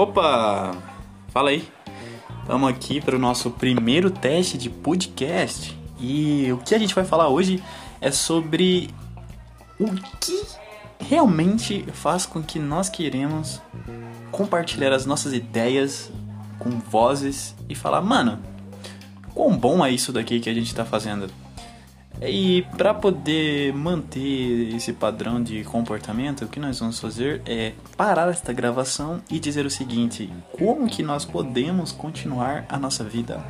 Opa! Fala aí. Estamos aqui para o nosso primeiro teste de podcast. E o que a gente vai falar hoje é sobre o que realmente faz com que nós queremos compartilhar as nossas ideias com vozes e falar, mano, quão bom é isso daqui que a gente está fazendo. E para poder manter esse padrão de comportamento, o que nós vamos fazer é parar esta gravação e dizer o seguinte: como que nós podemos continuar a nossa vida?